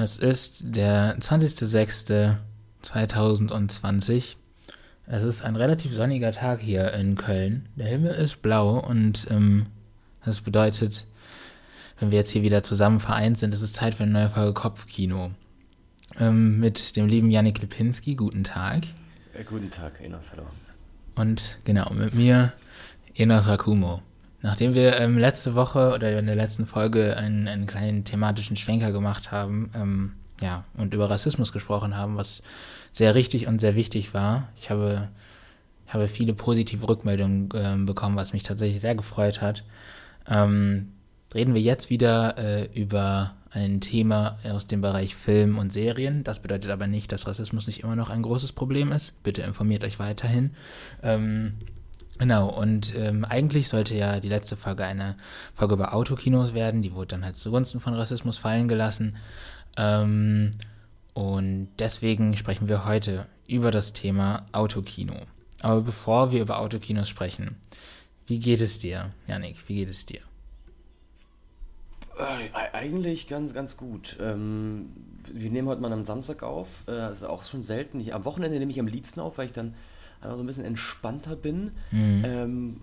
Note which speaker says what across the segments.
Speaker 1: Es ist der 20.06.2020. Es ist ein relativ sonniger Tag hier in Köln. Der Himmel ist blau und ähm, das bedeutet, wenn wir jetzt hier wieder zusammen vereint sind, ist es Zeit für eine neue Folge Kopfkino. Ähm, mit dem lieben Janik Lipinski. Guten Tag.
Speaker 2: Äh, guten Tag, Enos, hallo.
Speaker 1: Und genau, mit mir Enos Rakumo. Nachdem wir ähm, letzte Woche oder in der letzten Folge einen, einen kleinen thematischen Schwenker gemacht haben, ähm, ja, und über Rassismus gesprochen haben, was sehr richtig und sehr wichtig war. Ich habe, habe viele positive Rückmeldungen äh, bekommen, was mich tatsächlich sehr gefreut hat. Ähm, reden wir jetzt wieder äh, über ein Thema aus dem Bereich Film und Serien. Das bedeutet aber nicht, dass Rassismus nicht immer noch ein großes Problem ist. Bitte informiert euch weiterhin. Ähm, Genau, und ähm, eigentlich sollte ja die letzte Folge eine Folge über Autokinos werden. Die wurde dann halt zugunsten von Rassismus fallen gelassen. Ähm, und deswegen sprechen wir heute über das Thema Autokino. Aber bevor wir über Autokinos sprechen, wie geht es dir, Janik? Wie geht es dir?
Speaker 2: Äh, eigentlich ganz, ganz gut. Ähm, wir nehmen heute mal am Samstag auf. Äh, ist auch schon selten. Ich, am Wochenende nehme ich am liebsten auf, weil ich dann einfach so ein bisschen entspannter bin. Mhm. Ähm,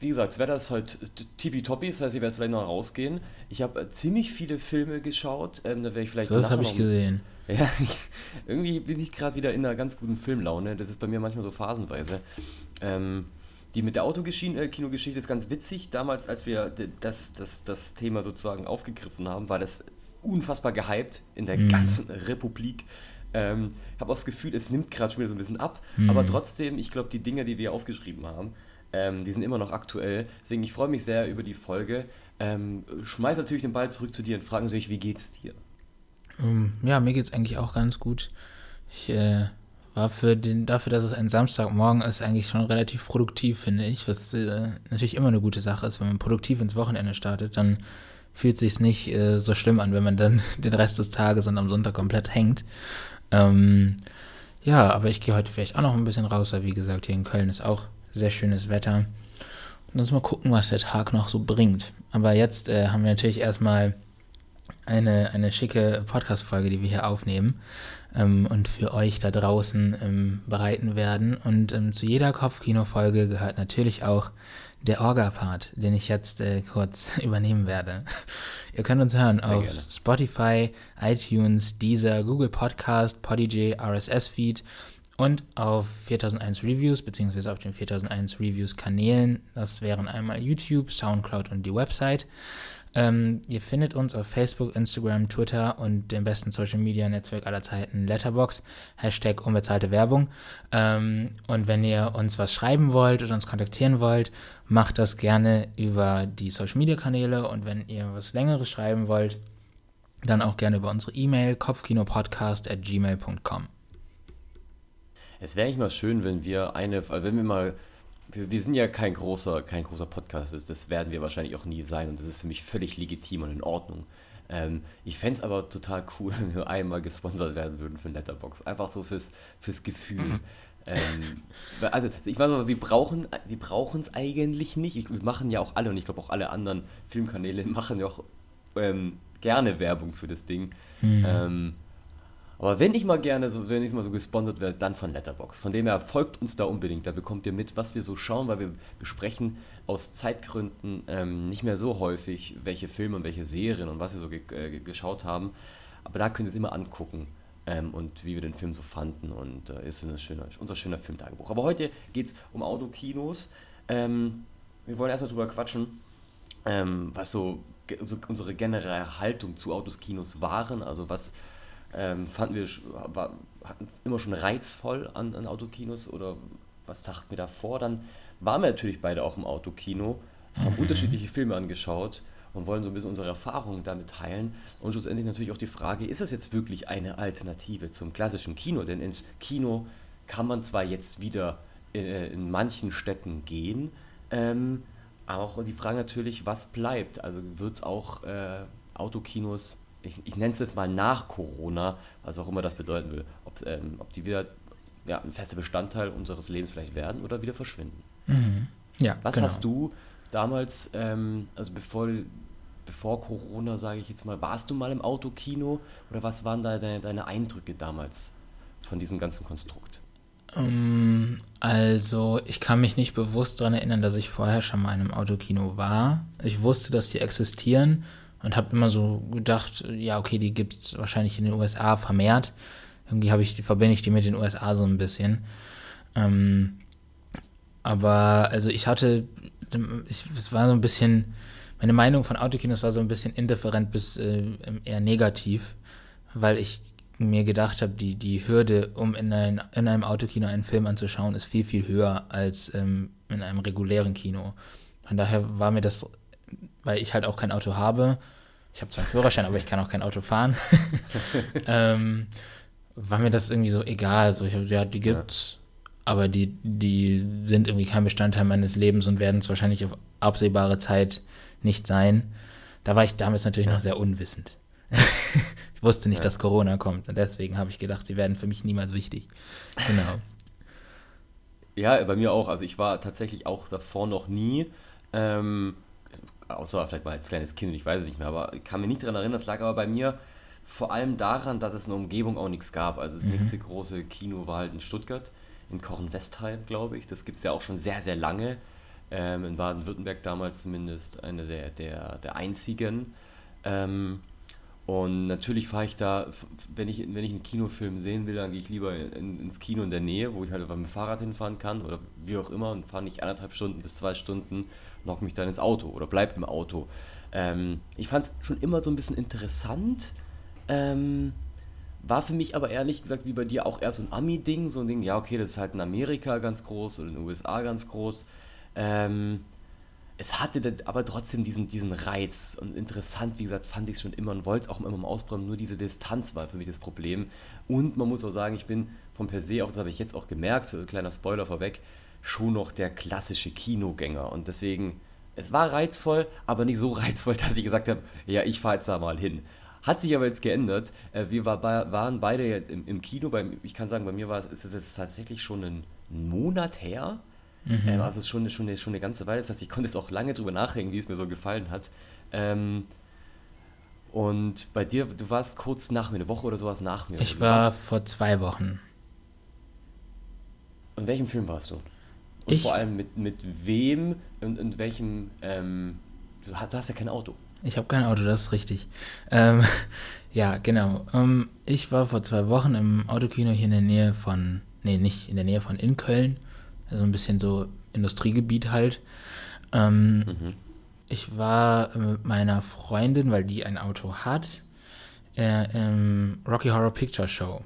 Speaker 2: wie gesagt, das Wetter ist halt tippitoppi, das heißt, ich werde vielleicht noch rausgehen. Ich habe äh, ziemlich viele Filme geschaut, ähm, da werde ich vielleicht.
Speaker 1: So, das habe ich gesehen.
Speaker 2: Ja, ich, irgendwie bin ich gerade wieder in einer ganz guten Filmlaune. Das ist bei mir manchmal so phasenweise. Ähm, die mit der Autokinogeschichte äh, ist ganz witzig. Damals, als wir das, das, das Thema sozusagen aufgegriffen haben, war das unfassbar gehypt in der mhm. ganzen Republik. Ähm, ich habe auch das Gefühl, es nimmt gerade schon wieder so ein bisschen ab, mhm. aber trotzdem, ich glaube, die Dinge, die wir aufgeschrieben haben, ähm, die sind immer noch aktuell. Deswegen, ich freue mich sehr über die Folge. Ähm, schmeiß natürlich den Ball zurück zu dir und frage natürlich, wie geht's dir?
Speaker 1: Um, ähm, ja, mir geht's eigentlich auch ganz gut. Ich äh, war für den, dafür, dass es ein Samstagmorgen ist, eigentlich schon relativ produktiv, finde ich. Was äh, natürlich immer eine gute Sache ist, wenn man produktiv ins Wochenende startet, dann fühlt sich nicht äh, so schlimm an, wenn man dann den Rest des Tages und am Sonntag komplett hängt. Ähm, ja, aber ich gehe heute vielleicht auch noch ein bisschen raus, weil wie gesagt, hier in Köln ist auch sehr schönes Wetter. Und uns mal gucken, was der Tag noch so bringt. Aber jetzt äh, haben wir natürlich erstmal eine, eine schicke Podcast-Folge, die wir hier aufnehmen ähm, und für euch da draußen ähm, bereiten werden. Und ähm, zu jeder Kopfkino-Folge gehört natürlich auch der Orga-Part, den ich jetzt äh, kurz übernehmen werde. Ihr könnt uns hören Sehr auf gerne. Spotify, iTunes, Deezer, Google Podcast, Podigy, RSS-Feed und auf 4001 Reviews, beziehungsweise auf den 4001 Reviews Kanälen. Das wären einmal YouTube, Soundcloud und die Website. Ähm, ihr findet uns auf Facebook, Instagram, Twitter und dem besten Social Media Netzwerk aller Zeiten, Letterbox, Hashtag unbezahlte Werbung. Ähm, und wenn ihr uns was schreiben wollt oder uns kontaktieren wollt, macht das gerne über die Social Media Kanäle. Und wenn ihr was Längeres schreiben wollt, dann auch gerne über unsere E-Mail kopfkinopodcast at gmail.com.
Speaker 2: Es wäre eigentlich mal schön, wenn wir eine, wenn wir mal wir, wir, sind ja kein großer, kein großer Podcast, das, das, werden wir wahrscheinlich auch nie sein und das ist für mich völlig legitim und in Ordnung. Ähm, ich fände es aber total cool, wenn wir einmal gesponsert werden würden für Letterbox. Einfach so fürs, fürs Gefühl. ähm, also ich weiß aber, sie brauchen brauchen es eigentlich nicht. Ich, wir machen ja auch alle und ich glaube auch alle anderen Filmkanäle machen ja auch ähm, gerne Werbung für das Ding. Mhm. Ähm, aber wenn ich mal gerne, so, wenn ich mal so gesponsert werde, dann von Letterbox. Von dem her folgt uns da unbedingt. Da bekommt ihr mit, was wir so schauen, weil wir besprechen aus Zeitgründen ähm, nicht mehr so häufig, welche Filme und welche Serien und was wir so ge äh, geschaut haben. Aber da könnt ihr es immer angucken ähm, und wie wir den Film so fanden. Und äh, ist eine schöne, unser schöner Filmtagebuch. Aber heute geht es um Autokinos. Ähm, wir wollen erstmal drüber quatschen, ähm, was so, so unsere generelle Haltung zu Autoskinos waren. Also was ähm, fanden wir war, hatten immer schon reizvoll an, an Autokinos oder was dachten wir davor? Dann waren wir natürlich beide auch im Autokino, haben mhm. unterschiedliche Filme angeschaut und wollen so ein bisschen unsere Erfahrungen damit teilen. Und schlussendlich natürlich auch die Frage, ist das jetzt wirklich eine Alternative zum klassischen Kino? Denn ins Kino kann man zwar jetzt wieder in, äh, in manchen Städten gehen, ähm, aber auch die Frage natürlich, was bleibt? Also wird es auch äh, Autokinos ich, ich nenne es jetzt mal nach Corona, was auch immer das bedeuten will, ähm, ob die wieder ja, ein fester Bestandteil unseres Lebens vielleicht werden oder wieder verschwinden.
Speaker 1: Mhm. Ja,
Speaker 2: was genau. hast du damals, ähm, also bevor bevor Corona, sage ich jetzt mal, warst du mal im Autokino oder was waren da deine, deine Eindrücke damals von diesem ganzen Konstrukt?
Speaker 1: Ähm, also, ich kann mich nicht bewusst daran erinnern, dass ich vorher schon mal in einem Autokino war. Ich wusste, dass die existieren und habe immer so gedacht, ja, okay, die gibt es wahrscheinlich in den USA vermehrt. Irgendwie ich, verbinde ich die mit den USA so ein bisschen. Ähm, aber also ich hatte, ich, es war so ein bisschen, meine Meinung von Autokinos war so ein bisschen indifferent bis äh, eher negativ, weil ich mir gedacht habe, die, die Hürde, um in, ein, in einem Autokino einen Film anzuschauen, ist viel, viel höher als ähm, in einem regulären Kino. Von daher war mir das, weil ich halt auch kein Auto habe, ich habe zwar einen Führerschein, aber ich kann auch kein Auto fahren, ähm, war mir das irgendwie so egal. So, ich, ja, die gibt's, ja. aber die, die sind irgendwie kein Bestandteil meines Lebens und werden es wahrscheinlich auf absehbare Zeit nicht sein. Da war ich damals natürlich ja. noch sehr unwissend. ich wusste nicht, ja. dass Corona kommt und deswegen habe ich gedacht, sie werden für mich niemals wichtig. Genau.
Speaker 2: Ja, bei mir auch. Also ich war tatsächlich auch davor noch nie. Ähm, außer vielleicht mal als kleines Kind, ich weiß es nicht mehr, aber ich kann mich nicht daran erinnern, das lag aber bei mir vor allem daran, dass es in der Umgebung auch nichts gab. Also das mhm. nächste große Kino war halt in Stuttgart, in Kochen-Westheim, glaube ich. Das gibt es ja auch schon sehr, sehr lange. Ähm, in Baden-Württemberg damals zumindest eine der, der, der einzigen. Ähm, und natürlich fahre ich da, wenn ich, wenn ich einen Kinofilm sehen will, dann gehe ich lieber in, ins Kino in der Nähe, wo ich halt mit dem Fahrrad hinfahren kann oder wie auch immer und fahre nicht anderthalb Stunden bis zwei Stunden, lock mich dann ins Auto oder bleib im Auto. Ähm, ich fand es schon immer so ein bisschen interessant. Ähm, war für mich aber ehrlich gesagt wie bei dir auch eher so ein Ami-Ding, so ein Ding, ja okay, das ist halt in Amerika ganz groß oder in den USA ganz groß. Ähm, es hatte aber trotzdem diesen, diesen Reiz und interessant, wie gesagt, fand ich es schon immer und wollte es auch immer im Ausbrennen, nur diese Distanz war für mich das Problem. Und man muss auch sagen, ich bin von per se, auch das habe ich jetzt auch gemerkt, so kleiner Spoiler vorweg, schon noch der klassische Kinogänger und deswegen, es war reizvoll, aber nicht so reizvoll, dass ich gesagt habe, ja, ich fahre jetzt da mal hin. Hat sich aber jetzt geändert. Äh, wir waren beide jetzt im, Kino. ich kann sagen, bei mir war es, ist es jetzt tatsächlich schon ein Monat her, Mhm. Ähm, also es ist schon, schon, eine, schon eine ganze Weile. Das heißt, ich konnte jetzt auch lange drüber nachdenken, wie es mir so gefallen hat. Ähm, und bei dir, du warst kurz nach mir, eine Woche oder sowas nach mir.
Speaker 1: Ich war vor zwei Wochen.
Speaker 2: Und welchem Film warst du? Und ich, vor allem mit, mit wem und, und welchem, ähm, du, hast, du hast ja kein Auto.
Speaker 1: Ich habe kein Auto, das ist richtig. Ähm, ja, genau. Ähm, ich war vor zwei Wochen im Autokino hier in der Nähe von, nee, nicht in der Nähe von in Köln also ein bisschen so Industriegebiet halt. Ähm, mhm. Ich war mit meiner Freundin, weil die ein Auto hat, äh, im Rocky Horror Picture Show.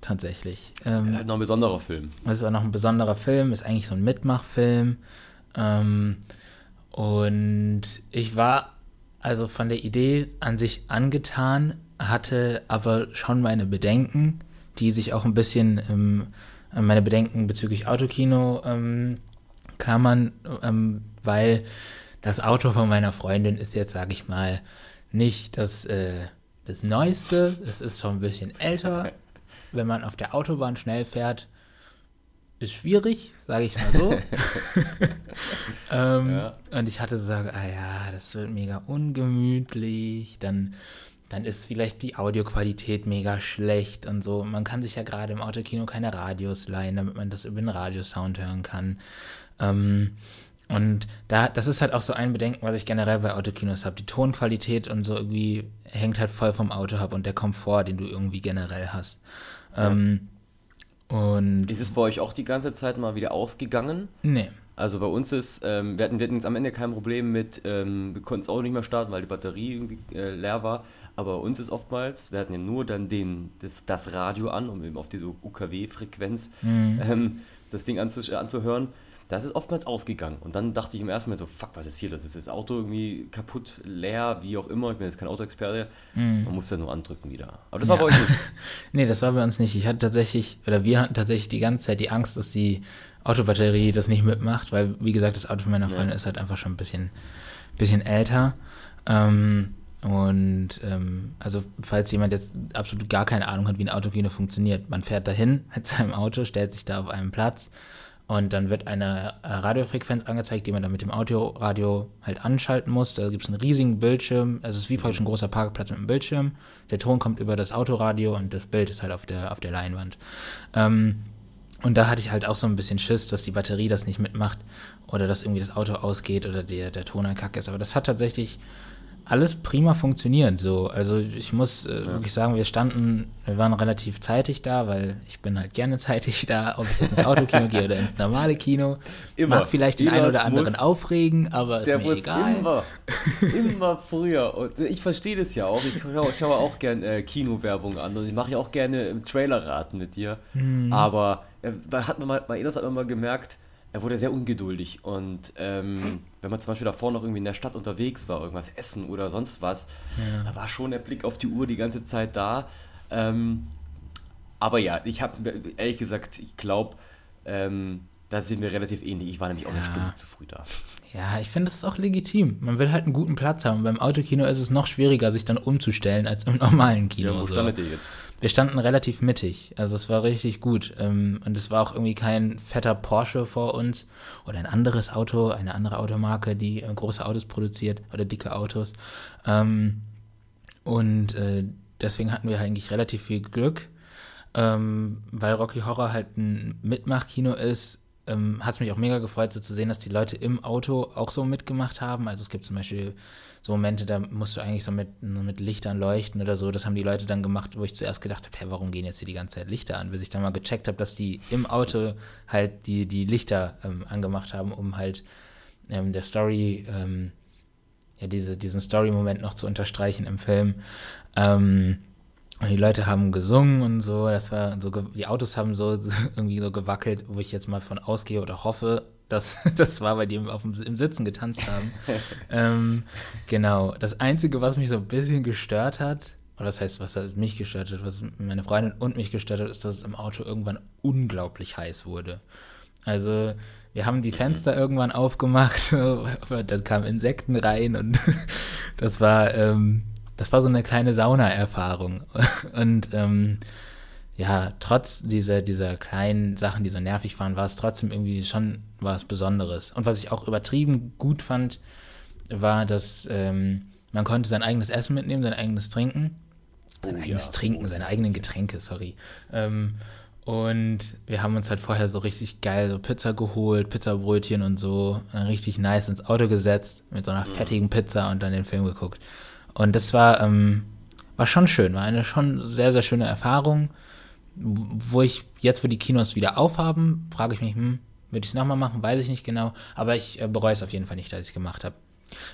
Speaker 1: Tatsächlich.
Speaker 2: Ähm, ja, noch ein besonderer Film.
Speaker 1: Das ist auch noch ein besonderer Film, ist eigentlich so ein Mitmachfilm. Ähm, und ich war also von der Idee an sich angetan, hatte aber schon meine Bedenken, die sich auch ein bisschen im äh, meine Bedenken bezüglich Autokino ähm, klammern, ähm, weil das Auto von meiner Freundin ist jetzt, sage ich mal, nicht das, äh, das Neueste. Es ist schon ein bisschen älter. Wenn man auf der Autobahn schnell fährt, ist schwierig, sage ich mal so. ähm, ja. Und ich hatte so, ah ja, das wird mega ungemütlich. Dann dann ist vielleicht die Audioqualität mega schlecht und so. Man kann sich ja gerade im Autokino keine Radios leihen, damit man das über den Radiosound hören kann. Ähm, und da, das ist halt auch so ein Bedenken, was ich generell bei Autokinos habe. Die Tonqualität und so irgendwie hängt halt voll vom Auto ab und der Komfort, den du irgendwie generell hast. Ähm, und
Speaker 2: ist es bei euch auch die ganze Zeit mal wieder ausgegangen?
Speaker 1: Nee.
Speaker 2: Also bei uns ist, ähm, wir, hatten, wir hatten jetzt am Ende kein Problem mit, ähm, wir konnten es auch nicht mehr starten, weil die Batterie irgendwie äh, leer war. Aber bei uns ist oftmals, wir hatten ja nur dann den, das, das Radio an, um eben auf diese UKW-Frequenz mhm. ähm, das Ding anzu, anzuhören. Da ist oftmals ausgegangen. Und dann dachte ich im ersten Mal so, fuck, was ist hier? Das ist das Auto irgendwie kaputt, leer, wie auch immer. Ich bin jetzt kein Autoexperte. Mhm. Man muss ja nur andrücken wieder. Aber das ja. war bei euch nicht.
Speaker 1: nee, das war bei uns nicht. Ich hatte tatsächlich, oder wir hatten tatsächlich die ganze Zeit die Angst, dass die Autobatterie das nicht mitmacht, weil, wie gesagt, das Auto von meiner Freundin ja. ist halt einfach schon ein bisschen, bisschen älter. Ähm, und ähm, also falls jemand jetzt absolut gar keine Ahnung hat, wie ein Autokino funktioniert, man fährt dahin mit seinem Auto, stellt sich da auf einen Platz Und dann wird eine äh, Radiofrequenz angezeigt, die man dann mit dem Autoradio halt anschalten muss. Da gibt es einen riesigen Bildschirm. Es ist wie praktisch ein großer Parkplatz mit einem Bildschirm. Der Ton kommt über das Autoradio und das Bild ist halt auf der, auf der Leinwand. Ähm, und da hatte ich halt auch so ein bisschen Schiss, dass die Batterie das nicht mitmacht oder dass irgendwie das Auto ausgeht oder der, der Ton ein Kack ist. Aber das hat tatsächlich alles prima funktioniert. So, also ich muss äh, ja. wirklich sagen, wir standen, wir waren relativ zeitig da, weil ich bin halt gerne zeitig da, ob ich ins Autokino gehe oder ins normale Kino. Immer. Mag vielleicht den einen oder anderen aufregen, aber ist mir egal.
Speaker 2: Immer, immer früher. Und ich verstehe das ja auch. Ich schaue, schaue auch gerne äh, Kinowerbung an und ich mache ja auch gerne im Trailerraten mit dir. Hm. Aber äh, hat man mal, bei Enos hat man mal gemerkt, er wurde sehr ungeduldig. Und ähm, wenn man zum Beispiel davor noch irgendwie in der Stadt unterwegs war, irgendwas essen oder sonst was, ja. da war schon der Blick auf die Uhr die ganze Zeit da. Ähm, aber ja, ich habe ehrlich gesagt, ich glaube, ähm, da sind wir relativ ähnlich. Ich war nämlich auch eine Stunde zu früh da.
Speaker 1: Ja, ich finde das ist auch legitim. Man will halt einen guten Platz haben. Beim Autokino ist es noch schwieriger, sich dann umzustellen als im normalen Kino. Ja, wo standet ihr jetzt? Wir standen relativ mittig. Also es war richtig gut. Ähm, und es war auch irgendwie kein fetter Porsche vor uns oder ein anderes Auto, eine andere Automarke, die äh, große Autos produziert oder dicke Autos. Ähm, und äh, deswegen hatten wir eigentlich relativ viel Glück. Ähm, weil Rocky Horror halt ein Mitmachkino ist, ähm, hat es mich auch mega gefreut, so zu sehen, dass die Leute im Auto auch so mitgemacht haben. Also es gibt zum Beispiel so Momente, da musst du eigentlich so mit, mit Lichtern leuchten oder so. Das haben die Leute dann gemacht, wo ich zuerst gedacht habe, hey, warum gehen jetzt hier die ganze Zeit Lichter an? Bis ich dann mal gecheckt habe, dass die im Auto halt die, die Lichter ähm, angemacht haben, um halt ähm, der Story, ähm, ja, diese, diesen Story-Moment noch zu unterstreichen im Film. Ähm, die Leute haben gesungen und so, das war so, die Autos haben so, so irgendwie so gewackelt, wo ich jetzt mal von ausgehe oder hoffe, dass das war, weil die auf dem, im Sitzen getanzt haben. ähm, genau. Das Einzige, was mich so ein bisschen gestört hat, oder das heißt, was mich gestört hat, was meine Freundin und mich gestört hat, ist, dass es im Auto irgendwann unglaublich heiß wurde. Also, wir haben die Fenster irgendwann aufgemacht, dann kamen Insekten rein und das war, ähm, das war so eine kleine Sauna-Erfahrung. Und ähm, ja, trotz dieser, dieser kleinen Sachen, die so nervig waren, war es trotzdem irgendwie schon was Besonderes. Und was ich auch übertrieben gut fand, war, dass ähm, man konnte sein eigenes Essen mitnehmen, sein eigenes Trinken. Sein oh, eigenes ja. Trinken, seine eigenen Getränke, sorry. Ähm, und wir haben uns halt vorher so richtig geil so Pizza geholt, Pizzabrötchen und so, richtig nice ins Auto gesetzt mit so einer mhm. fettigen Pizza und dann den Film geguckt. Und das war, ähm, war schon schön, war eine schon sehr, sehr schöne Erfahrung. Wo ich jetzt, wo die Kinos wieder aufhaben, frage ich mich, hm, würde ich es nochmal machen, weiß ich nicht genau. Aber ich äh, bereue es auf jeden Fall nicht, dass ich es gemacht habe.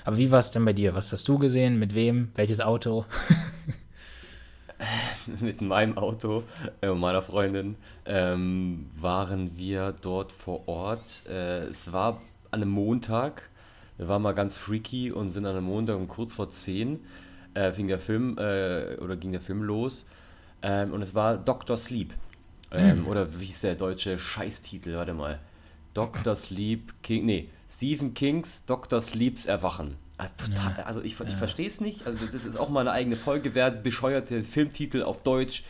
Speaker 1: Aber wie war es denn bei dir? Was hast du gesehen? Mit wem? Welches Auto?
Speaker 2: mit meinem Auto äh, und meiner Freundin ähm, waren wir dort vor Ort. Äh, es war an einem Montag wir waren mal ganz freaky und sind an einem Montag um kurz vor 10 äh, fing der Film äh, oder ging der Film los. Ähm, und es war Dr. Sleep. Ähm, mhm. Oder wie ist der deutsche Scheißtitel? Warte mal. Dr. Sleep King. Nee, Stephen Kings Dr. Sleeps Erwachen. Also, total, ja. also ich, ich ja. verstehe es nicht. Also das ist auch mal eine eigene Folge wert. Bescheuerte Filmtitel auf Deutsch.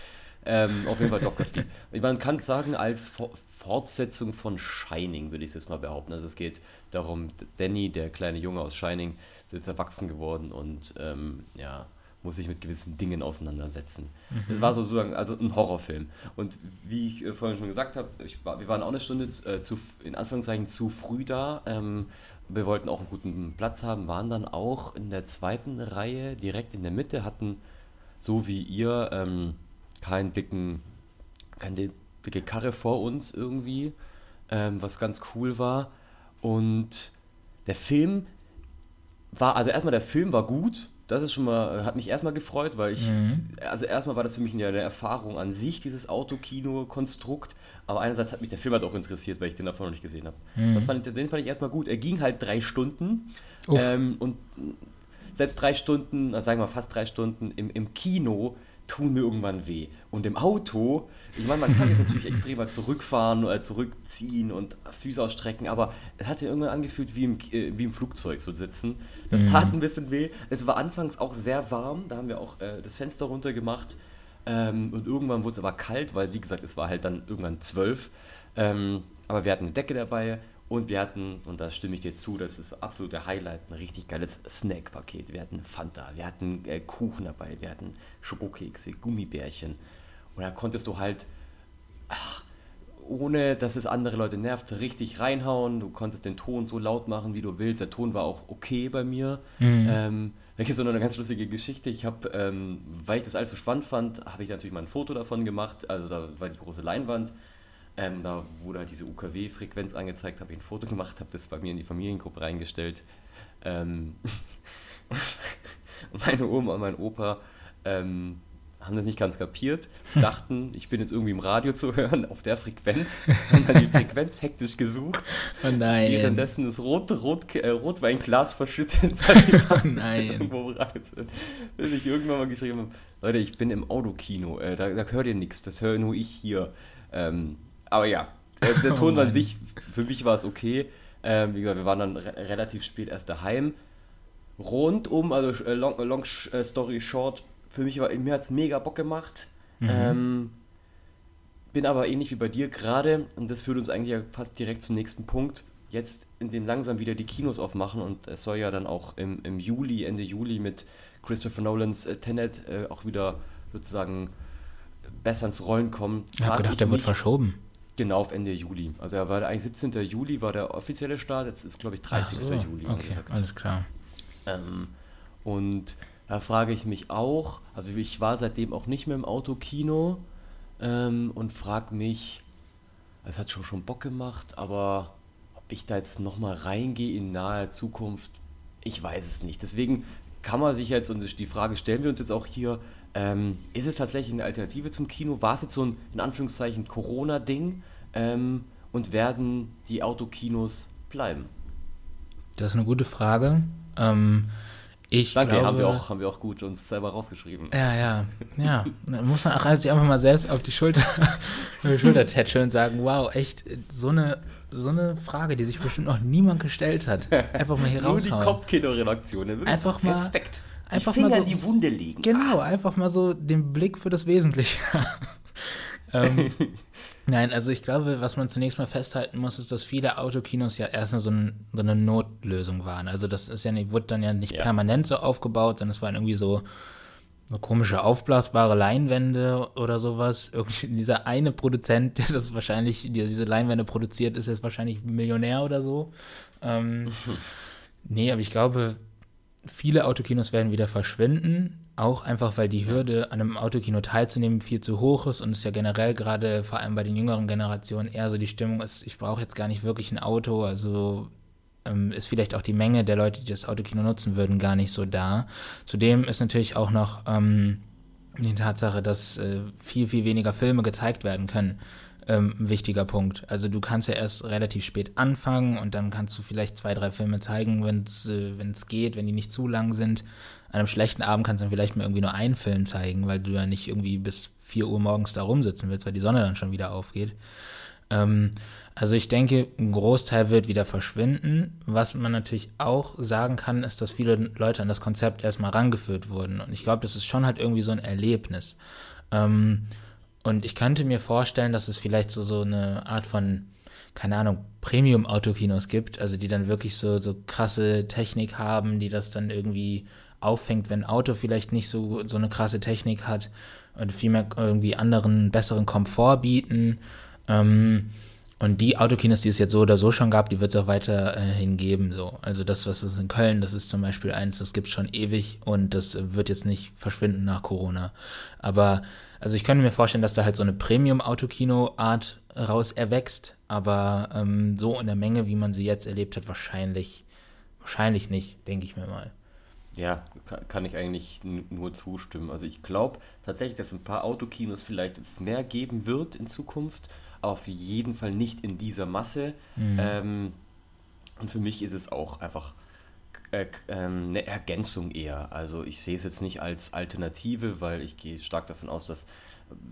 Speaker 2: Ähm, auf jeden Fall Dr. Sleep. Man kann es sagen, als Fortsetzung von Shining, würde ich es jetzt mal behaupten. Also es geht darum, Danny, der kleine Junge aus Shining, ist erwachsen geworden und ähm, ja, muss sich mit gewissen Dingen auseinandersetzen. Mhm. Das war sozusagen also ein Horrorfilm. Und wie ich äh, vorhin schon gesagt habe, war, wir waren auch eine Stunde äh, zu, in Anführungszeichen zu früh da. Ähm, wir wollten auch einen guten Platz haben, waren dann auch in der zweiten Reihe direkt in der Mitte, hatten so wie ihr ähm, keinen dicken, keine dicke Karre vor uns irgendwie, ähm, was ganz cool war. Und der Film war, also erstmal der Film war gut. Das ist schon mal, hat mich erstmal gefreut, weil ich, mhm. also erstmal war das für mich eine, eine Erfahrung an sich, dieses Autokino-Konstrukt. Aber einerseits hat mich der Film halt auch interessiert, weil ich den davor noch nicht gesehen habe. Mhm. Fand, den fand ich erstmal gut. Er ging halt drei Stunden. Ähm, und selbst drei Stunden, also sagen wir fast drei Stunden im, im Kino tun mir irgendwann weh. Und im Auto, ich meine, man kann jetzt natürlich extremer zurückfahren oder zurückziehen und Füße ausstrecken, aber es hat sich irgendwann angefühlt, wie im, äh, wie im Flugzeug zu sitzen. Das mhm. tat ein bisschen weh. Es war anfangs auch sehr warm, da haben wir auch äh, das Fenster runter gemacht. Ähm, und irgendwann wurde es aber kalt, weil, wie gesagt, es war halt dann irgendwann zwölf. Ähm, aber wir hatten eine Decke dabei und wir hatten, und da stimme ich dir zu, das ist absolut der Highlight, ein richtig geiles Snack-Paket. Wir hatten Fanta, wir hatten äh, Kuchen dabei, wir hatten Schokokekse, Gummibärchen. Und da konntest du halt, ach, ohne dass es andere Leute nervt, richtig reinhauen. Du konntest den Ton so laut machen, wie du willst. Der Ton war auch okay bei mir. Mhm. Ähm, da gibt es noch eine ganz lustige Geschichte. Ich habe, ähm, weil ich das alles so spannend fand, habe ich natürlich mal ein Foto davon gemacht. Also da war die große Leinwand. Ähm, da wurde halt diese UKW-Frequenz angezeigt, habe ich ein Foto gemacht, habe das bei mir in die Familiengruppe reingestellt. Ähm meine Oma und mein Opa ähm, haben das nicht ganz kapiert, dachten, ich bin jetzt irgendwie im Radio zu hören auf der Frequenz, haben dann die Frequenz hektisch gesucht. Oh nein. Währenddessen das Rot, Rot, äh, Rotweinglas verschüttet, weil oh nein. irgendwo Radio sind. Bis ich irgendwann mal geschrieben habe, Leute, ich bin im Autokino, äh, da, da hört ihr nichts, das höre nur ich hier. Ähm, aber ja, äh, der oh Ton oh an sich, für mich war es okay. Ähm, wie gesagt, wir waren dann re relativ spät erst daheim. Rundum, also äh, long, long äh, story short, für mich war, mir hat es mega Bock gemacht. Mhm. Ähm, bin aber ähnlich wie bei dir gerade, und das führt uns eigentlich ja fast direkt zum nächsten Punkt, jetzt in dem langsam wieder die Kinos aufmachen und es soll ja dann auch im, im Juli, Ende Juli mit Christopher Nolans äh, Tenet äh, auch wieder sozusagen besser ins Rollen kommen.
Speaker 1: Ich habe gedacht, der wird verschoben.
Speaker 2: Genau, auf Ende Juli. Also er war eigentlich 17. Juli war der offizielle Start, jetzt ist glaube ich 30. So, Juli.
Speaker 1: Okay, alles klar.
Speaker 2: Ähm, und da frage ich mich auch, also ich war seitdem auch nicht mehr im Autokino ähm, und frage mich, es hat schon schon Bock gemacht, aber ob ich da jetzt nochmal reingehe in naher Zukunft, ich weiß es nicht. Deswegen kann man sich jetzt, und die Frage stellen wir uns jetzt auch hier, ähm, ist es tatsächlich eine Alternative zum Kino? War es jetzt so ein, in Anführungszeichen, Corona-Ding? Ähm, und werden die Autokinos bleiben?
Speaker 1: Das ist eine gute Frage. Ähm, ich
Speaker 2: Danke,
Speaker 1: glaube,
Speaker 2: haben, wir auch, haben wir auch gut uns selber rausgeschrieben.
Speaker 1: Ja, ja, ja. Da muss man auch sich einfach mal selbst auf die Schulter, auf die Schulter tätscheln und sagen, wow, echt, so eine, so eine Frage, die sich bestimmt noch niemand gestellt hat. Einfach mal hier Nur raushauen.
Speaker 2: Nur die Kopfkino-Redaktion,
Speaker 1: einfach mal,
Speaker 2: Respekt.
Speaker 1: Einfach
Speaker 2: die
Speaker 1: Finger
Speaker 2: mal so, in die Wunde legen.
Speaker 1: Genau, ah. einfach mal so den Blick für das Wesentliche ähm, Nein, also ich glaube, was man zunächst mal festhalten muss, ist, dass viele Autokinos ja erstmal so, ein, so eine Notlösung waren. Also das ist ja nicht, wurde dann ja nicht ja. permanent so aufgebaut, sondern es waren irgendwie so, so komische aufblasbare Leinwände oder sowas. Irgendwie dieser eine Produzent, der das wahrscheinlich, der diese Leinwände produziert, ist jetzt wahrscheinlich Millionär oder so. Ähm, nee, aber ich glaube, viele Autokinos werden wieder verschwinden. Auch einfach, weil die Hürde, an einem Autokino teilzunehmen, viel zu hoch ist und es ja generell gerade, vor allem bei den jüngeren Generationen, eher so die Stimmung ist, ich brauche jetzt gar nicht wirklich ein Auto, also ähm, ist vielleicht auch die Menge der Leute, die das Autokino nutzen würden, gar nicht so da. Zudem ist natürlich auch noch ähm, die Tatsache, dass äh, viel, viel weniger Filme gezeigt werden können ähm, wichtiger Punkt. Also du kannst ja erst relativ spät anfangen und dann kannst du vielleicht zwei, drei Filme zeigen, wenn es äh, geht, wenn die nicht zu lang sind. An einem schlechten Abend kannst du dann vielleicht mal irgendwie nur einen Film zeigen, weil du ja nicht irgendwie bis 4 Uhr morgens da rumsitzen willst, weil die Sonne dann schon wieder aufgeht. Ähm, also ich denke, ein Großteil wird wieder verschwinden. Was man natürlich auch sagen kann, ist, dass viele Leute an das Konzept erstmal rangeführt wurden. Und ich glaube, das ist schon halt irgendwie so ein Erlebnis. Ähm, und ich könnte mir vorstellen, dass es vielleicht so, so eine Art von, keine Ahnung, Premium-Autokinos gibt, also die dann wirklich so, so krasse Technik haben, die das dann irgendwie auffängt, wenn ein Auto vielleicht nicht so, so eine krasse Technik hat und vielmehr irgendwie anderen, besseren Komfort bieten. Ähm, und die Autokinos, die es jetzt so oder so schon gab, die wird es auch weiterhin äh, geben. So. Also das, was es in Köln, das ist zum Beispiel eins, das gibt es schon ewig und das wird jetzt nicht verschwinden nach Corona. Aber also ich könnte mir vorstellen, dass da halt so eine Premium-Autokino-Art raus erwächst, aber ähm, so in der Menge, wie man sie jetzt erlebt hat, wahrscheinlich, wahrscheinlich nicht, denke ich mir mal.
Speaker 2: Ja, kann ich eigentlich nur zustimmen. Also ich glaube tatsächlich, dass ein paar Autokinos vielleicht jetzt mehr geben wird in Zukunft, auf jeden Fall nicht in dieser Masse. Mhm. Ähm, und für mich ist es auch einfach äh, ähm, eine Ergänzung eher. Also ich sehe es jetzt nicht als Alternative, weil ich gehe stark davon aus, dass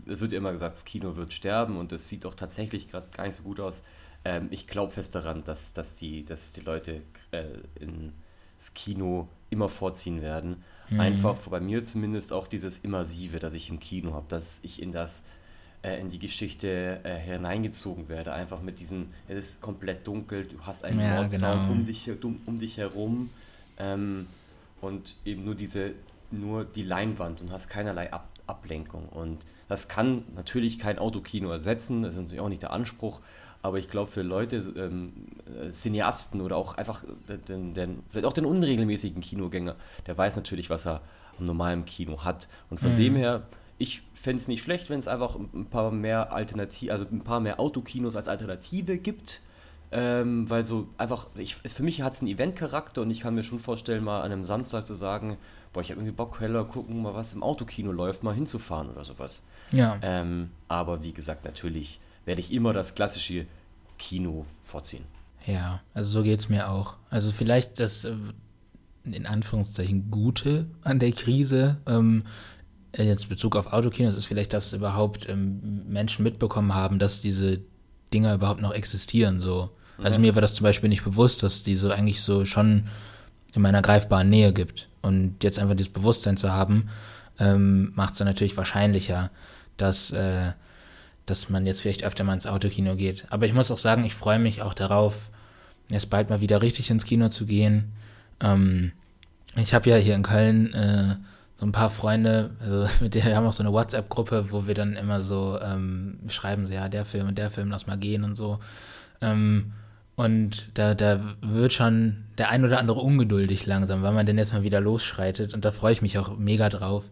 Speaker 2: es wird immer gesagt, das Kino wird sterben und es sieht doch tatsächlich gerade gar nicht so gut aus. Ähm, ich glaube fest daran, dass, dass, die, dass die Leute äh, ins Kino immer vorziehen werden. Mhm. Einfach bei mir zumindest auch dieses Immersive, das ich im Kino habe, dass ich in das in die Geschichte äh, hineingezogen werde. Einfach mit diesen, es ist komplett dunkel, du hast einen ja, Mordsound genau. um, dich, um, um dich herum ähm, und eben nur diese, nur die Leinwand und hast keinerlei Ab Ablenkung. Und das kann natürlich kein Autokino ersetzen, das ist natürlich auch nicht der Anspruch, aber ich glaube für Leute, ähm, Cineasten oder auch einfach den, den, vielleicht auch den unregelmäßigen Kinogänger, der weiß natürlich, was er am normalen Kino hat. Und von mhm. dem her, ich fände es nicht schlecht, wenn es einfach ein paar mehr Alternativ, also ein paar mehr Autokinos als Alternative gibt. Ähm, weil so einfach, ich, für mich hat es einen Eventcharakter und ich kann mir schon vorstellen, mal an einem Samstag zu sagen, boah, ich habe irgendwie Bock, heller gucken, mal was im Autokino läuft, mal hinzufahren oder sowas.
Speaker 1: Ja.
Speaker 2: Ähm, aber wie gesagt, natürlich werde ich immer das klassische Kino vorziehen.
Speaker 1: Ja, also so geht es mir auch. Also vielleicht das äh, in Anführungszeichen Gute an der Krise, ähm, jetzt Bezug auf Autokinos, ist vielleicht, dass überhaupt ähm, Menschen mitbekommen haben, dass diese Dinger überhaupt noch existieren. So. Also ja. mir war das zum Beispiel nicht bewusst, dass die so eigentlich so schon in meiner greifbaren Nähe gibt. Und jetzt einfach dieses Bewusstsein zu haben, ähm, macht es dann natürlich wahrscheinlicher, dass, äh, dass man jetzt vielleicht öfter mal ins Autokino geht. Aber ich muss auch sagen, ich freue mich auch darauf, jetzt bald mal wieder richtig ins Kino zu gehen. Ähm, ich habe ja hier in Köln äh, so ein paar Freunde, also mit denen wir haben auch so eine WhatsApp-Gruppe, wo wir dann immer so ähm, schreiben, so ja, der Film und der Film, lass mal gehen und so. Ähm, und da, da wird schon der ein oder andere ungeduldig langsam, weil man denn jetzt mal wieder losschreitet. Und da freue ich mich auch mega drauf.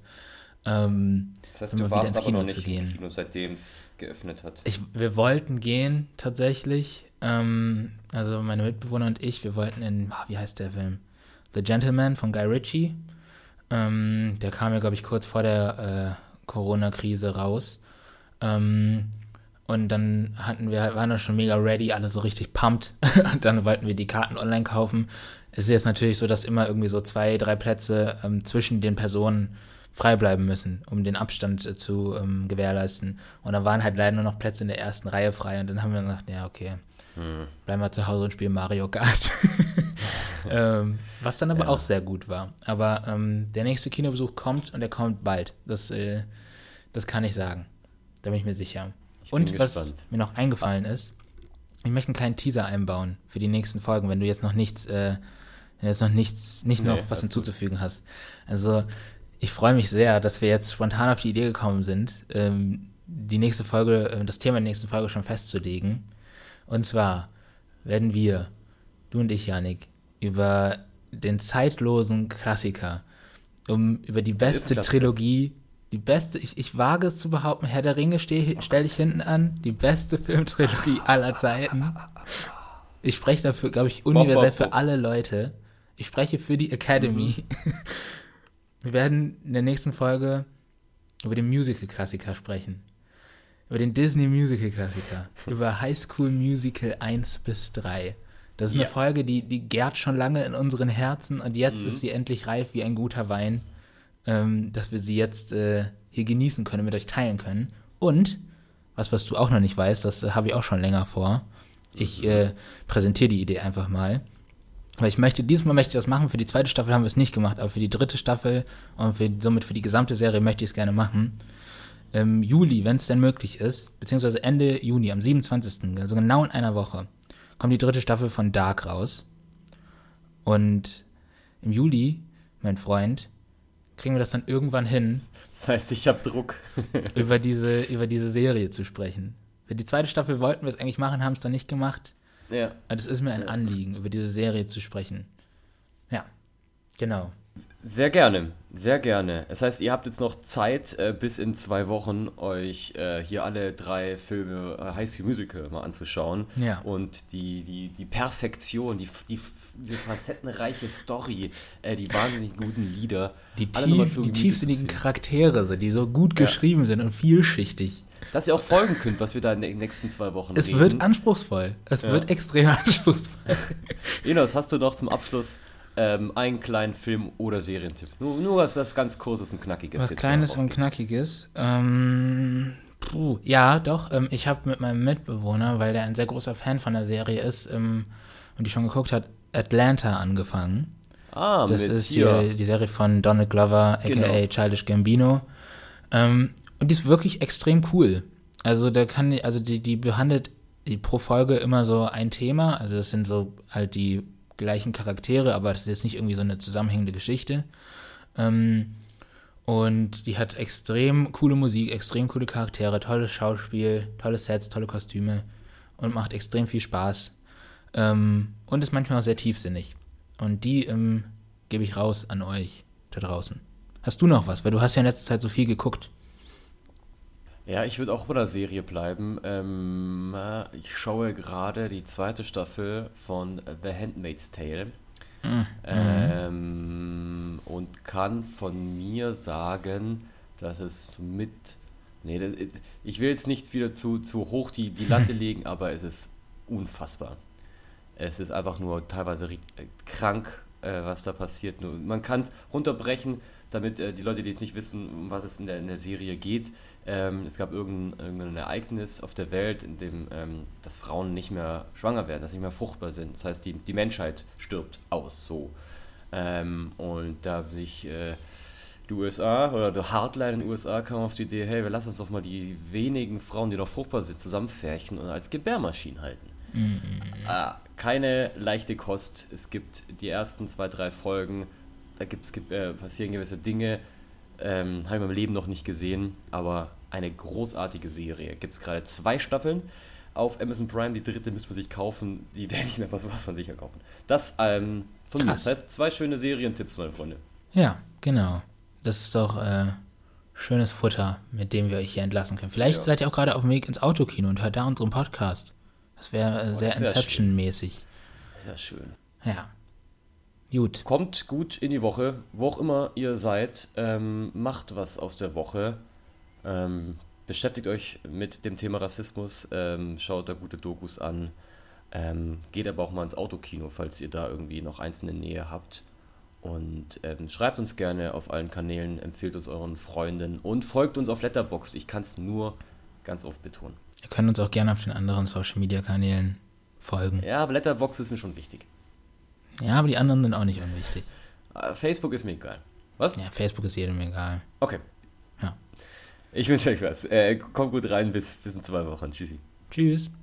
Speaker 1: Ähm,
Speaker 2: das heißt, du warst aber noch nicht im Kino, seitdem es geöffnet hat.
Speaker 1: Ich, wir wollten gehen, tatsächlich. Ähm, also meine Mitbewohner und ich, wir wollten in, wie heißt der Film? The Gentleman von Guy Ritchie. Ähm, der kam ja, glaube ich, kurz vor der äh, Corona-Krise raus. Ähm, und dann hatten wir, waren wir schon mega ready, alle so richtig pumped. und dann wollten wir die Karten online kaufen. Es ist jetzt natürlich so, dass immer irgendwie so zwei, drei Plätze ähm, zwischen den Personen frei bleiben müssen, um den Abstand äh, zu ähm, gewährleisten. Und dann waren halt leider nur noch Plätze in der ersten Reihe frei. Und dann haben wir gesagt, ja, okay, hm. bleiben wir zu Hause und spielen Mario Kart. ähm, was dann aber ja. auch sehr gut war. Aber ähm, der nächste Kinobesuch kommt und er kommt bald. Das, äh, das kann ich sagen. Da bin ich mir sicher. Ich und was gespannt. mir noch eingefallen ist, ich möchte einen kleinen Teaser einbauen für die nächsten Folgen, wenn du jetzt noch nichts, äh, wenn du jetzt noch nichts, nicht nee, noch was hinzuzufügen gut. hast. Also ich freue mich sehr, dass wir jetzt spontan auf die Idee gekommen sind, ähm, die nächste Folge, äh, das Thema der nächsten Folge schon festzulegen. Und zwar werden wir, du und ich, Janik, über den zeitlosen Klassiker, um über die beste Trilogie, die beste, ich, ich wage es zu behaupten, Herr der Ringe stelle ich hinten an, die beste Filmtrilogie aller Zeiten. Ich spreche dafür, glaube ich, universell für alle Leute. Ich spreche für die Academy. Mhm. Wir werden in der nächsten Folge über den Musical-Klassiker sprechen. Über den Disney Musical-Klassiker. über High School Musical 1 bis 3. Das ist ja. eine Folge, die, die gärt schon lange in unseren Herzen und jetzt mhm. ist sie endlich reif wie ein guter Wein, ähm, dass wir sie jetzt äh, hier genießen können, mit euch teilen können. Und, was, was du auch noch nicht weißt, das äh, habe ich auch schon länger vor. Ich mhm. äh, präsentiere die Idee einfach mal. Weil ich möchte, dieses Mal möchte ich das machen. Für die zweite Staffel haben wir es nicht gemacht, aber für die dritte Staffel und für, somit für die gesamte Serie möchte ich es gerne machen. Im Juli, wenn es denn möglich ist, beziehungsweise Ende Juni, am 27., also genau in einer Woche, kommt die dritte Staffel von Dark raus. Und im Juli, mein Freund, kriegen wir das dann irgendwann hin.
Speaker 2: Das heißt, ich habe Druck.
Speaker 1: über, diese, über diese Serie zu sprechen. Für die zweite Staffel wollten wir es eigentlich machen, haben es dann nicht gemacht.
Speaker 2: Ja.
Speaker 1: Das ist mir ein Anliegen, über diese Serie zu sprechen. Ja, genau.
Speaker 2: Sehr gerne, sehr gerne. Das heißt, ihr habt jetzt noch Zeit, äh, bis in zwei Wochen euch äh, hier alle drei Filme äh, High School Musical mal anzuschauen.
Speaker 1: Ja.
Speaker 2: Und die, die, die Perfektion, die, die, die facettenreiche Story, äh, die wahnsinnig guten Lieder.
Speaker 1: Die, tief, die tiefsinnigen Charaktere, die so gut ja. geschrieben sind und vielschichtig
Speaker 2: dass ihr auch folgen könnt, was wir da in den nächsten zwei Wochen
Speaker 1: es reden. Es wird anspruchsvoll. Es ja. wird extrem anspruchsvoll.
Speaker 2: Enos, hast du noch zum Abschluss ähm, einen kleinen Film- oder Serientipp? Nur, nur was, was ganz Kurzes und Knackiges.
Speaker 1: Was Kleines und Knackiges? Ähm, puh, ja, doch. Ähm, ich habe mit meinem Mitbewohner, weil der ein sehr großer Fan von der Serie ist ähm, und die schon geguckt hat, Atlanta angefangen.
Speaker 2: Ah,
Speaker 1: das ist die, die, Serie von Donald Glover, aka genau. Childish Gambino. Ähm, und die ist wirklich extrem cool. Also da kann, also die, die behandelt die pro Folge immer so ein Thema. Also das sind so halt die gleichen Charaktere, aber es ist jetzt nicht irgendwie so eine zusammenhängende Geschichte. Ähm, und die hat extrem coole Musik, extrem coole Charaktere, tolles Schauspiel, tolle Sets, tolle Kostüme und macht extrem viel Spaß. Ähm, und ist manchmal auch sehr tiefsinnig. Und die ähm, gebe ich raus an euch da draußen. Hast du noch was? Weil du hast ja in letzter Zeit so viel geguckt.
Speaker 2: Ja, ich würde auch bei der Serie bleiben. Ähm, äh, ich schaue gerade die zweite Staffel von The Handmaid's Tale. Mhm. Ähm, und kann von mir sagen, dass es mit. Nee, das, ich will jetzt nicht wieder zu, zu hoch die, die Latte legen, aber es ist unfassbar. Es ist einfach nur teilweise äh, krank, äh, was da passiert. Nur, man kann es runterbrechen, damit äh, die Leute, die jetzt nicht wissen, um was es in der, in der Serie geht, ähm, es gab irgendein, irgendein, Ereignis auf der Welt, in dem ähm, dass Frauen nicht mehr schwanger werden, dass sie nicht mehr fruchtbar sind. Das heißt, die, die Menschheit stirbt aus so. Ähm, und da sich äh, die USA oder der Hardline in den USA kam auf die Idee, hey, wir lassen uns doch mal die wenigen Frauen, die noch fruchtbar sind, zusammenfärchen und als Gebärmaschinen halten. Mhm. Ah, keine leichte Kost. Es gibt die ersten zwei, drei Folgen, da gibt's, äh, passieren gewisse Dinge, ähm, habe ich in meinem Leben noch nicht gesehen, aber eine großartige Serie. Gibt es gerade zwei Staffeln auf Amazon Prime. Die dritte müsste man sich kaufen. Die werde ich mir was, was von sicher kaufen. Das ähm, von mir. Das heißt, zwei schöne Serientipps, meine Freunde.
Speaker 1: Ja, genau. Das ist doch äh, schönes Futter, mit dem wir euch hier entlassen können. Vielleicht ja. seid ihr auch gerade auf dem Weg ins Autokino und hört da unseren Podcast. Das wäre äh, sehr Inception-mäßig.
Speaker 2: Sehr schön.
Speaker 1: Ja. Gut.
Speaker 2: Kommt gut in die Woche, wo auch immer ihr seid. Ähm, macht was aus der Woche. Ähm, beschäftigt euch mit dem Thema Rassismus. Ähm, schaut da gute Dokus an. Ähm, geht aber auch mal ins Autokino, falls ihr da irgendwie noch eins in der Nähe habt. Und ähm, schreibt uns gerne auf allen Kanälen, empfiehlt uns euren Freunden und folgt uns auf Letterboxd. Ich kann es nur ganz oft betonen.
Speaker 1: Ihr könnt uns auch gerne auf den anderen Social Media Kanälen folgen.
Speaker 2: Ja, aber Letterboxd ist mir schon wichtig.
Speaker 1: Ja, aber die anderen sind auch nicht unwichtig.
Speaker 2: Äh, Facebook ist mir egal. Was?
Speaker 1: Ja, Facebook ist jedem egal.
Speaker 2: Okay.
Speaker 1: Ja.
Speaker 2: Ich wünsche euch was. Äh, kommt gut rein, bis, bis in zwei Wochen. Tschüssi.
Speaker 1: Tschüss.